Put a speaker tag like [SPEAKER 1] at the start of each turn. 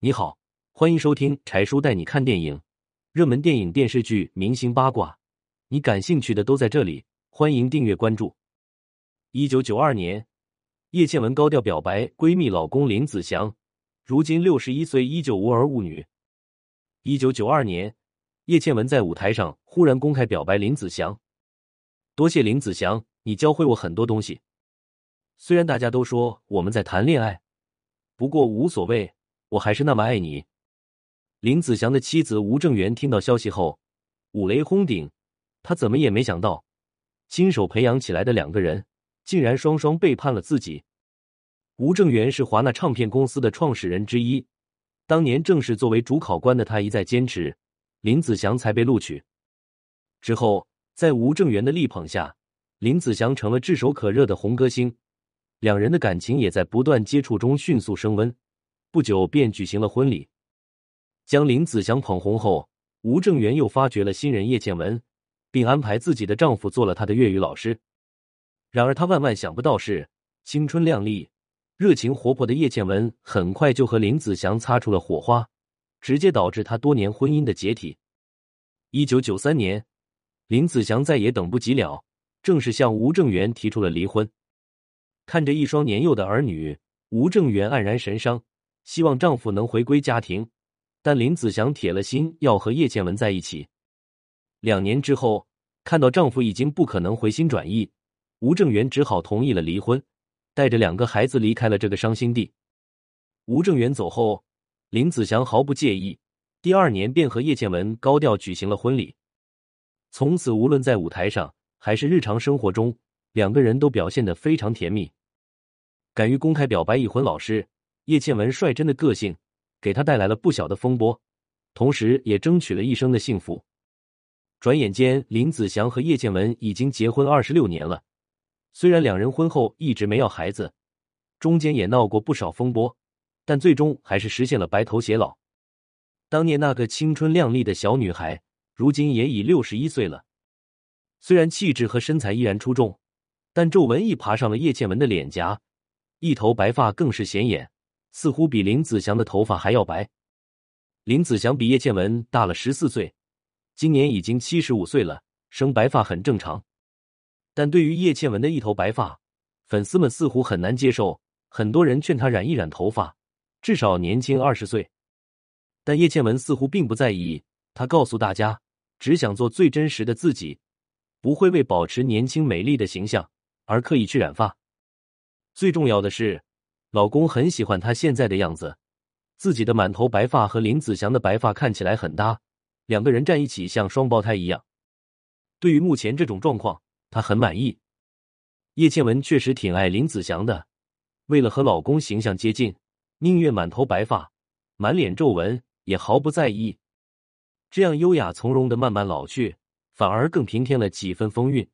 [SPEAKER 1] 你好，欢迎收听柴叔带你看电影，热门电影、电视剧、明星八卦，你感兴趣的都在这里。欢迎订阅关注。一九九二年，叶倩文高调表白闺蜜老公林子祥，如今六十一岁，依旧无儿无女。一九九二年，叶倩文在舞台上忽然公开表白林子祥，多谢林子祥，你教会我很多东西。虽然大家都说我们在谈恋爱，不过无所谓。我还是那么爱你。林子祥的妻子吴正元听到消息后，五雷轰顶。他怎么也没想到，亲手培养起来的两个人，竟然双双背叛了自己。吴正元是华纳唱片公司的创始人之一，当年正是作为主考官的他一再坚持，林子祥才被录取。之后，在吴正元的力捧下，林子祥成了炙手可热的红歌星，两人的感情也在不断接触中迅速升温。不久便举行了婚礼，将林子祥捧红后，吴正元又发掘了新人叶倩文，并安排自己的丈夫做了他的粤语老师。然而他万万想不到是，青春靓丽、热情活泼的叶倩文很快就和林子祥擦出了火花，直接导致他多年婚姻的解体。一九九三年，林子祥再也等不及了，正式向吴正元提出了离婚。看着一双年幼的儿女，吴正元黯然神伤。希望丈夫能回归家庭，但林子祥铁了心要和叶倩文在一起。两年之后，看到丈夫已经不可能回心转意，吴正元只好同意了离婚，带着两个孩子离开了这个伤心地。吴正元走后，林子祥毫不介意，第二年便和叶倩文高调举行了婚礼。从此，无论在舞台上还是日常生活中，两个人都表现得非常甜蜜。敢于公开表白已婚老师。叶倩文率真的个性，给他带来了不小的风波，同时也争取了一生的幸福。转眼间，林子祥和叶倩文已经结婚二十六年了。虽然两人婚后一直没要孩子，中间也闹过不少风波，但最终还是实现了白头偕老。当年那个青春靓丽的小女孩，如今也已六十一岁了。虽然气质和身材依然出众，但皱纹一爬上了叶倩文的脸颊，一头白发更是显眼。似乎比林子祥的头发还要白。林子祥比叶倩文大了十四岁，今年已经七十五岁了，生白发很正常。但对于叶倩文的一头白发，粉丝们似乎很难接受，很多人劝她染一染头发，至少年轻二十岁。但叶倩文似乎并不在意，她告诉大家，只想做最真实的自己，不会为保持年轻美丽的形象而刻意去染发。最重要的是。老公很喜欢她现在的样子，自己的满头白发和林子祥的白发看起来很搭，两个人站一起像双胞胎一样。对于目前这种状况，她很满意。叶倩文确实挺爱林子祥的，为了和老公形象接近，宁愿满头白发、满脸皱纹也毫不在意，这样优雅从容的慢慢老去，反而更平添了几分风韵。